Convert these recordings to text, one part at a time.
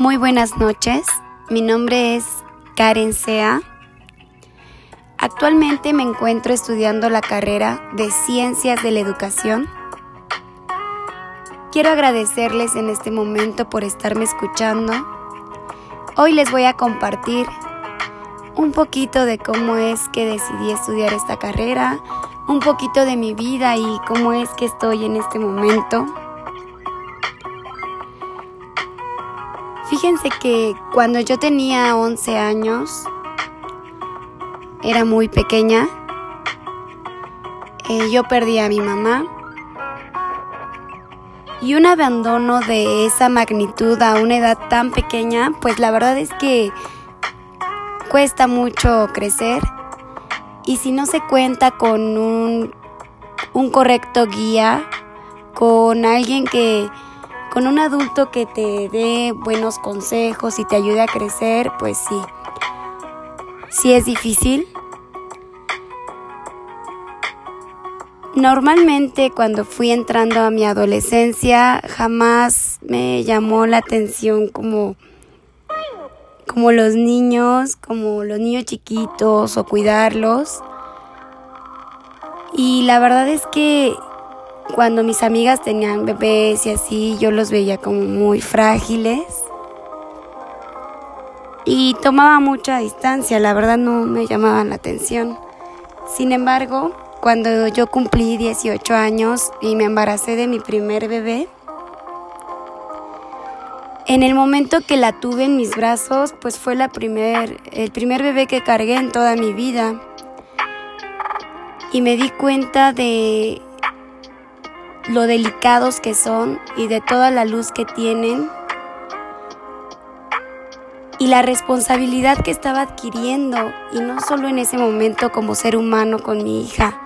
Muy buenas noches, mi nombre es Karen Sea. Actualmente me encuentro estudiando la carrera de Ciencias de la Educación. Quiero agradecerles en este momento por estarme escuchando. Hoy les voy a compartir un poquito de cómo es que decidí estudiar esta carrera, un poquito de mi vida y cómo es que estoy en este momento. Fíjense que cuando yo tenía 11 años, era muy pequeña, eh, yo perdí a mi mamá. Y un abandono de esa magnitud a una edad tan pequeña, pues la verdad es que cuesta mucho crecer. Y si no se cuenta con un, un correcto guía, con alguien que con un adulto que te dé buenos consejos y te ayude a crecer, pues sí, sí es difícil. Normalmente cuando fui entrando a mi adolescencia jamás me llamó la atención como como los niños, como los niños chiquitos o cuidarlos. Y la verdad es que cuando mis amigas tenían bebés y así, yo los veía como muy frágiles. Y tomaba mucha distancia, la verdad no me llamaban la atención. Sin embargo, cuando yo cumplí 18 años y me embaracé de mi primer bebé, en el momento que la tuve en mis brazos, pues fue la primer, el primer bebé que cargué en toda mi vida. Y me di cuenta de lo delicados que son y de toda la luz que tienen y la responsabilidad que estaba adquiriendo y no solo en ese momento como ser humano con mi hija,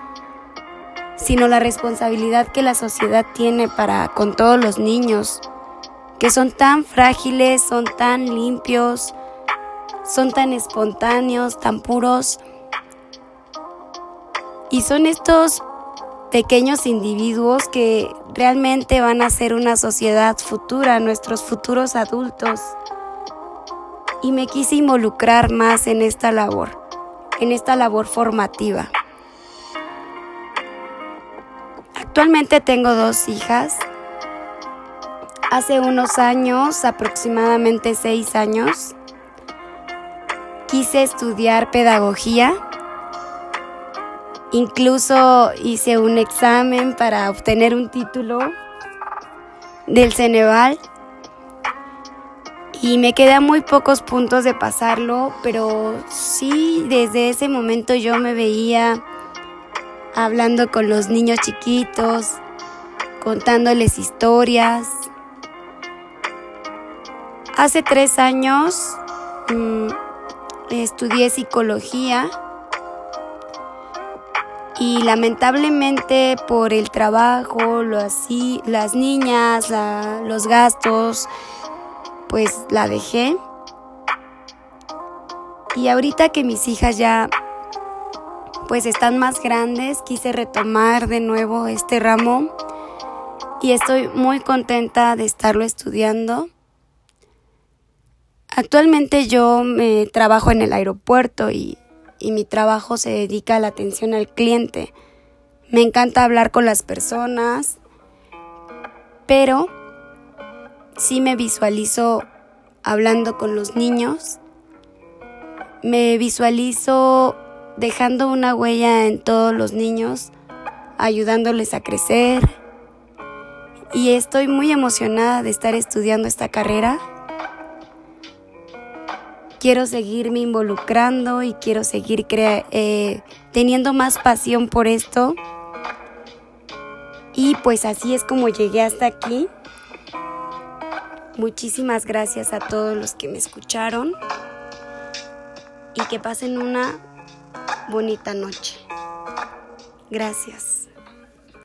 sino la responsabilidad que la sociedad tiene para con todos los niños que son tan frágiles, son tan limpios, son tan espontáneos, tan puros. Y son estos pequeños individuos que realmente van a ser una sociedad futura, nuestros futuros adultos. Y me quise involucrar más en esta labor, en esta labor formativa. Actualmente tengo dos hijas. Hace unos años, aproximadamente seis años, quise estudiar pedagogía Incluso hice un examen para obtener un título del Ceneval y me quedé a muy pocos puntos de pasarlo, pero sí, desde ese momento yo me veía hablando con los niños chiquitos, contándoles historias. Hace tres años mm, estudié psicología y lamentablemente por el trabajo, lo así, las niñas, los gastos, pues la dejé. Y ahorita que mis hijas ya pues están más grandes, quise retomar de nuevo este ramo y estoy muy contenta de estarlo estudiando. Actualmente yo me trabajo en el aeropuerto y y mi trabajo se dedica a la atención al cliente. Me encanta hablar con las personas, pero sí me visualizo hablando con los niños. Me visualizo dejando una huella en todos los niños, ayudándoles a crecer. Y estoy muy emocionada de estar estudiando esta carrera quiero seguirme involucrando y quiero seguir eh, teniendo más pasión por esto. Y pues así es como llegué hasta aquí. Muchísimas gracias a todos los que me escucharon y que pasen una bonita noche. Gracias.